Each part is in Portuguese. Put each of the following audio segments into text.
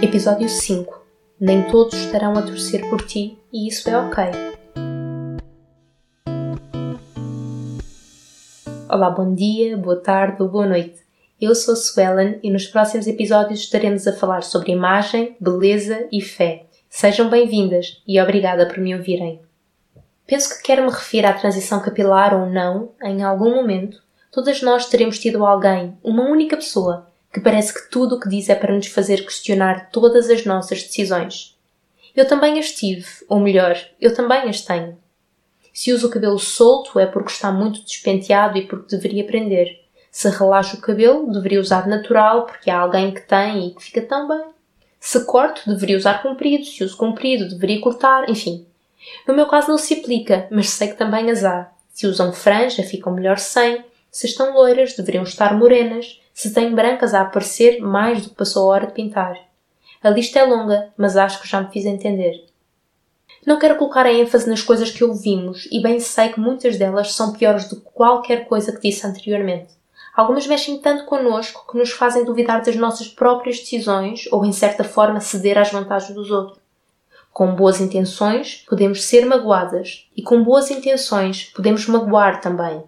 Episódio 5 Nem todos estarão a torcer por ti e isso é ok. Olá, bom dia, boa tarde ou boa noite. Eu sou Suelen e nos próximos episódios estaremos a falar sobre imagem, beleza e fé. Sejam bem-vindas e obrigada por me ouvirem. Penso que quer me referir à transição capilar ou não, em algum momento, todas nós teremos tido alguém, uma única pessoa, que parece que tudo o que diz é para nos fazer questionar todas as nossas decisões. Eu também as tive, ou melhor, eu também as tenho. Se uso o cabelo solto é porque está muito despenteado e porque deveria prender. Se relaxo o cabelo, deveria usar natural porque há alguém que tem e que fica tão bem. Se corto, deveria usar comprido. Se uso comprido, deveria cortar. Enfim. No meu caso não se aplica, mas sei que também as há. Se usam franja, ficam melhor sem. Se estão loiras, deveriam estar morenas se têm brancas a aparecer mais do que passou a hora de pintar. A lista é longa, mas acho que já me fiz entender. Não quero colocar a ênfase nas coisas que ouvimos, e bem sei que muitas delas são piores do que qualquer coisa que disse anteriormente. Algumas mexem tanto connosco que nos fazem duvidar das nossas próprias decisões ou, em certa forma, ceder às vantagens dos outros. Com boas intenções, podemos ser magoadas, e com boas intenções, podemos magoar também.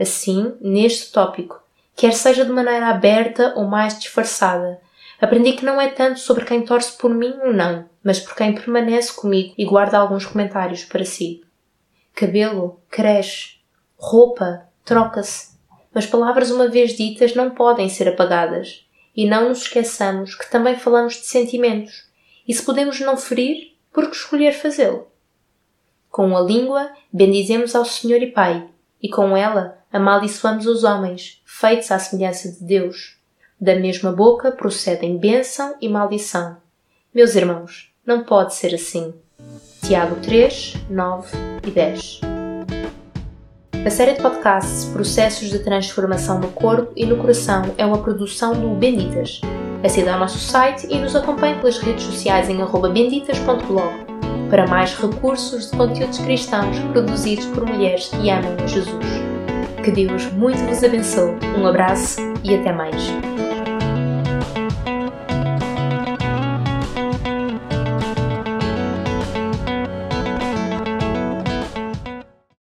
Assim, neste tópico, quer seja de maneira aberta ou mais disfarçada. Aprendi que não é tanto sobre quem torce por mim ou não, mas por quem permanece comigo e guarda alguns comentários para si. Cabelo cresce, roupa troca-se, mas palavras uma vez ditas não podem ser apagadas. E não nos esqueçamos que também falamos de sentimentos, e se podemos não ferir, por que escolher fazê-lo? Com a língua bendizemos ao Senhor e Pai, e com ela amaldiçoamos os homens, feitos à semelhança de Deus. Da mesma boca procedem bênção e maldição. Meus irmãos, não pode ser assim. Tiago 3, 9 e 10. A série de podcasts Processos de Transformação no Corpo e no Coração é uma produção do Benditas. Acede ao nosso site e nos acompanhe pelas redes sociais em benditas.blog para mais recursos de conteúdos cristãos produzidos por mulheres que amam Jesus. Que Deus muito vos abençoe. Um abraço e até mais.